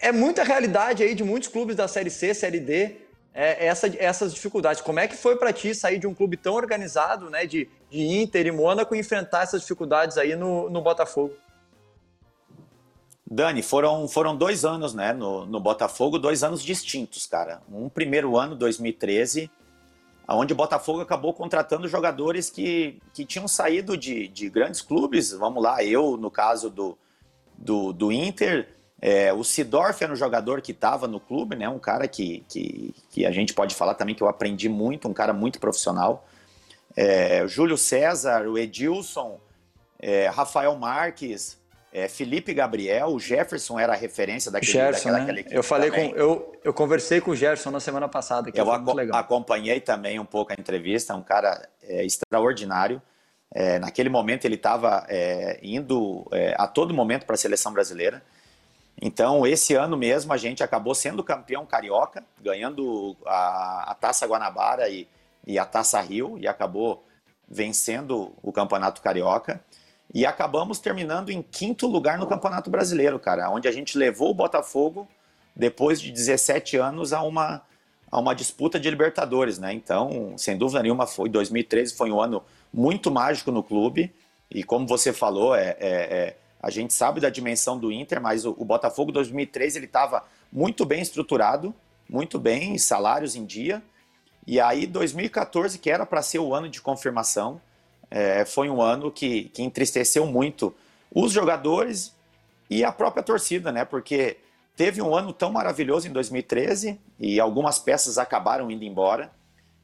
é muita realidade aí de muitos clubes da Série C, Série D é, essa, essas dificuldades. Como é que foi para ti sair de um clube tão organizado, né, de, de Inter e Mônaco, e enfrentar essas dificuldades aí no, no Botafogo? Dani, foram, foram dois anos né, no, no Botafogo, dois anos distintos, cara. Um primeiro ano, 2013, onde o Botafogo acabou contratando jogadores que, que tinham saído de, de grandes clubes. Vamos lá, eu, no caso do, do, do Inter, é, o Sidorf era um jogador que estava no clube, né? Um cara que, que, que, a gente pode falar também que eu aprendi muito, um cara muito profissional. É, Júlio César, o Edilson, é, Rafael Marques, é, Felipe Gabriel, o Jefferson era a referência daquele, Jefferson, daquela, né? Eu falei também. com eu, eu conversei com o Jefferson na semana passada. Que eu aco acompanhei também um pouco a entrevista, um cara é, extraordinário. É, naquele momento ele estava indo a todo momento para a seleção brasileira. Então, esse ano mesmo, a gente acabou sendo campeão carioca, ganhando a, a Taça Guanabara e, e, a Taça Rio, e acabou vencendo o Campeonato Carioca. E acabamos terminando em quinto lugar no Campeonato Brasileiro, cara, onde a gente levou o Botafogo, depois de 17 anos, a uma, a uma disputa de Libertadores, né? Então, sem dúvida nenhuma, foi 2013 foi um ano muito mágico no clube. E como você falou, é, é, é a gente sabe da dimensão do Inter, mas o, o Botafogo 2013 ele estava muito bem estruturado, muito bem, salários em dia. E aí 2014, que era para ser o ano de confirmação, é, foi um ano que, que entristeceu muito os jogadores e a própria torcida, né? Porque teve um ano tão maravilhoso em 2013 e algumas peças acabaram indo embora.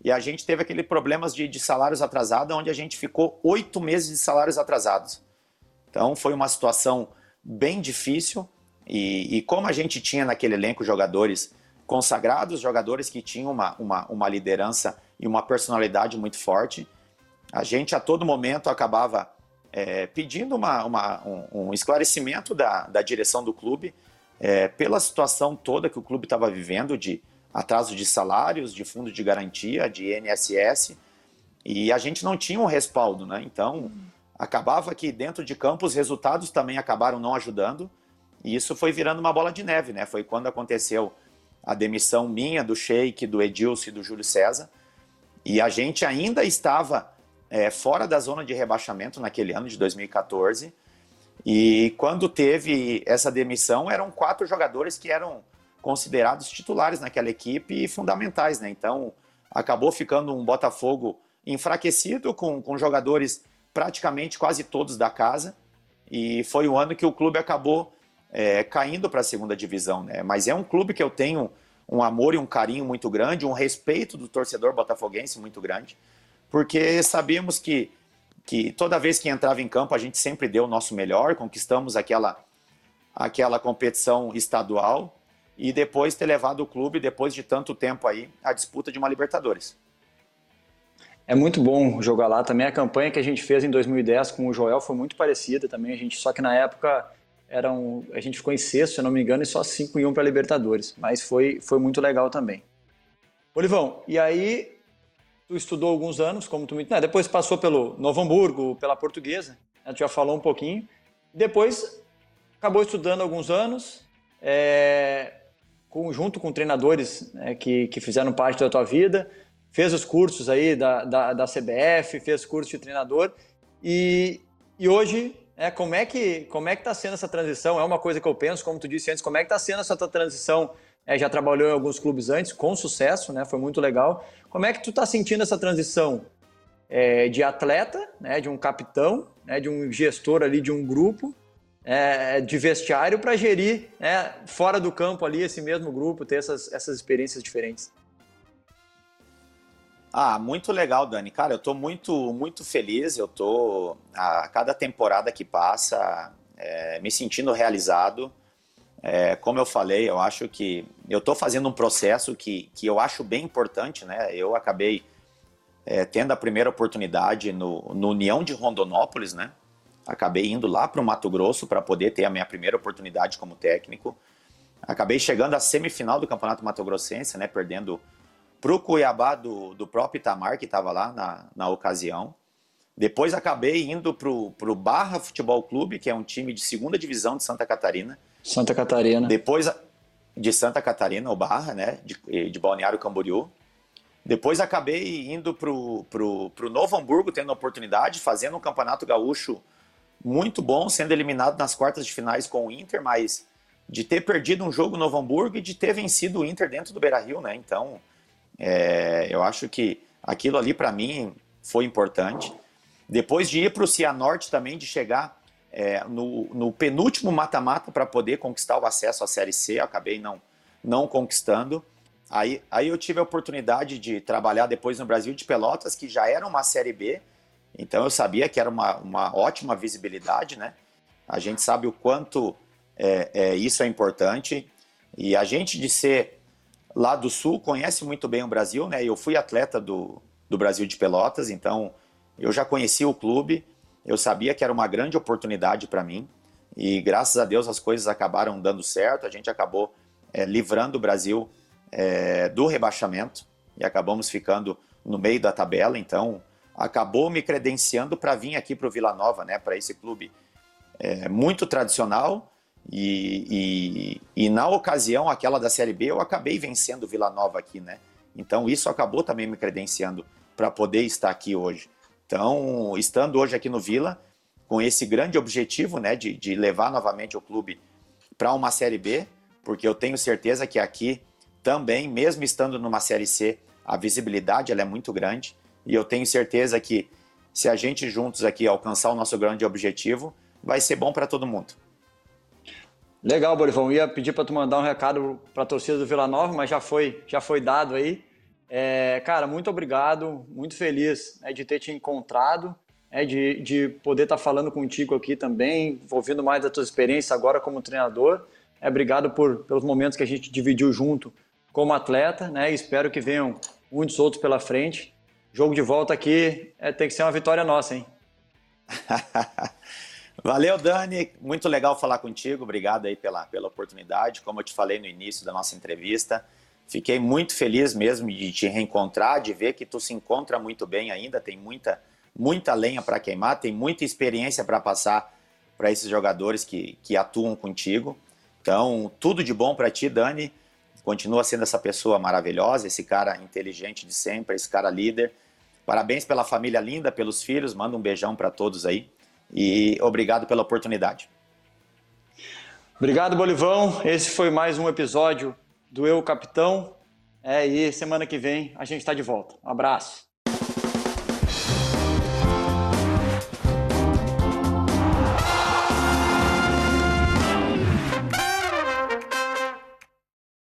E a gente teve aquele problemas de, de salários atrasados, onde a gente ficou oito meses de salários atrasados. Então foi uma situação bem difícil e, e, como a gente tinha naquele elenco jogadores consagrados, jogadores que tinham uma, uma, uma liderança e uma personalidade muito forte, a gente a todo momento acabava é, pedindo uma, uma, um, um, esclarecimento da, da direção do clube é, pela situação toda que o clube estava vivendo de atraso de salários, de fundo de garantia, de INSS, e a gente não tinha um respaldo, né? Então, acabava que dentro de campo os resultados também acabaram não ajudando, e isso foi virando uma bola de neve, né? Foi quando aconteceu a demissão minha, do Sheik, do Edilson e do Júlio César, e a gente ainda estava é, fora da zona de rebaixamento naquele ano de 2014. E quando teve essa demissão, eram quatro jogadores que eram considerados titulares naquela equipe e fundamentais, né? Então acabou ficando um Botafogo enfraquecido com, com jogadores praticamente quase todos da casa. E foi o ano que o clube acabou é, caindo para a segunda divisão, né? Mas é um clube que eu tenho um amor e um carinho muito grande, um respeito do torcedor botafoguense muito grande porque sabíamos que, que toda vez que entrava em campo a gente sempre deu o nosso melhor, conquistamos aquela, aquela competição estadual e depois ter levado o clube, depois de tanto tempo aí, à disputa de uma Libertadores. É muito bom jogar lá. Também a campanha que a gente fez em 2010 com o Joel foi muito parecida também. A gente, só que na época era um, a gente ficou em sexto, se não me engano, e só cinco iam para Libertadores. Mas foi, foi muito legal também. Olivão, e aí tu estudou alguns anos, como tu me... Não, depois passou pelo Novo Hamburgo, pela Portuguesa, a gente já falou um pouquinho. Depois acabou estudando alguns anos, é, com, junto com treinadores né, que, que fizeram parte da tua vida, fez os cursos aí da, da, da CBF, fez curso de treinador e, e hoje é, como é que como é que está sendo essa transição? É uma coisa que eu penso, como tu disse antes, como é que está sendo essa tua transição? É, já trabalhou em alguns clubes antes, com sucesso, né? Foi muito legal. Como é que tu está sentindo essa transição é, de atleta, né, de um capitão, né, de um gestor ali de um grupo, é, de vestiário para gerir né, fora do campo ali esse mesmo grupo, ter essas, essas experiências diferentes? Ah, muito legal, Dani. Cara, eu estou muito, muito feliz. Eu estou a cada temporada que passa é, me sentindo realizado. É, como eu falei, eu acho que eu estou fazendo um processo que, que eu acho bem importante, né? Eu acabei é, tendo a primeira oportunidade no, no União de Rondonópolis, né? Acabei indo lá para o Mato Grosso para poder ter a minha primeira oportunidade como técnico. Acabei chegando à semifinal do Campeonato Mato Grossense, né? Perdendo para o Cuiabá do, do próprio Itamar, que estava lá na, na ocasião. Depois acabei indo para o Barra Futebol Clube, que é um time de segunda divisão de Santa Catarina Santa Catarina. Depois de Santa Catarina, o Barra, né? De, de Balneário Camboriú. Depois acabei indo pro, pro, pro Novo Hamburgo, tendo a oportunidade, fazendo um campeonato gaúcho muito bom, sendo eliminado nas quartas de finais com o Inter, mas de ter perdido um jogo no Novo Hamburgo e de ter vencido o Inter dentro do Beira-Rio, né? Então, é, eu acho que aquilo ali para mim foi importante. Depois de ir para o Cianorte também, de chegar é, no, no, penúltimo mata-mata para poder conquistar o acesso à Série C, acabei não, não conquistando. Aí, aí eu tive a oportunidade de trabalhar depois no Brasil de Pelotas, que já era uma Série B, então eu sabia que era uma, uma ótima visibilidade, né? A gente sabe o quanto é, é, isso é importante e a gente de ser lá do Sul conhece muito bem o Brasil, né? Eu fui atleta do, do Brasil de Pelotas, então eu já conhecia o clube, eu sabia que era uma grande oportunidade para mim e graças a Deus as coisas acabaram dando certo. A gente acabou é, livrando o Brasil é, do rebaixamento e acabamos ficando no meio da tabela. Então acabou me credenciando para vir aqui para o Vila Nova, né? Para esse clube é, muito tradicional. E, e, e, na ocasião, aquela da Série B, eu acabei vencendo o Vila Nova aqui, né? Então isso acabou também me credenciando para poder estar aqui hoje. Então, estando hoje aqui no Vila, com esse grande objetivo né, de, de levar novamente o clube para uma Série B, porque eu tenho certeza que aqui também, mesmo estando numa Série C, a visibilidade ela é muito grande e eu tenho certeza que se a gente juntos aqui alcançar o nosso grande objetivo, vai ser bom para todo mundo. Legal, Bolivão. Ia pedir para tu mandar um recado para a torcida do Vila Nova, mas já foi, já foi dado aí. É, cara, muito obrigado, muito feliz né, de ter te encontrado, é, de, de poder estar tá falando contigo aqui também, ouvindo mais da tua experiência agora como treinador. É, obrigado por, pelos momentos que a gente dividiu junto como atleta, né? Espero que venham muitos outros pela frente. Jogo de volta aqui é, tem que ser uma vitória nossa, hein? [laughs] Valeu, Dani. Muito legal falar contigo. Obrigado aí pela, pela oportunidade. Como eu te falei no início da nossa entrevista, fiquei muito feliz mesmo de te reencontrar, de ver que tu se encontra muito bem ainda. Tem muita, muita lenha para queimar, tem muita experiência para passar para esses jogadores que, que atuam contigo. Então, tudo de bom para ti, Dani. Continua sendo essa pessoa maravilhosa, esse cara inteligente de sempre, esse cara líder. Parabéns pela família linda, pelos filhos. Manda um beijão para todos aí. E obrigado pela oportunidade. Obrigado, Bolivão. Esse foi mais um episódio do Eu Capitão. É, e semana que vem a gente está de volta. Um abraço.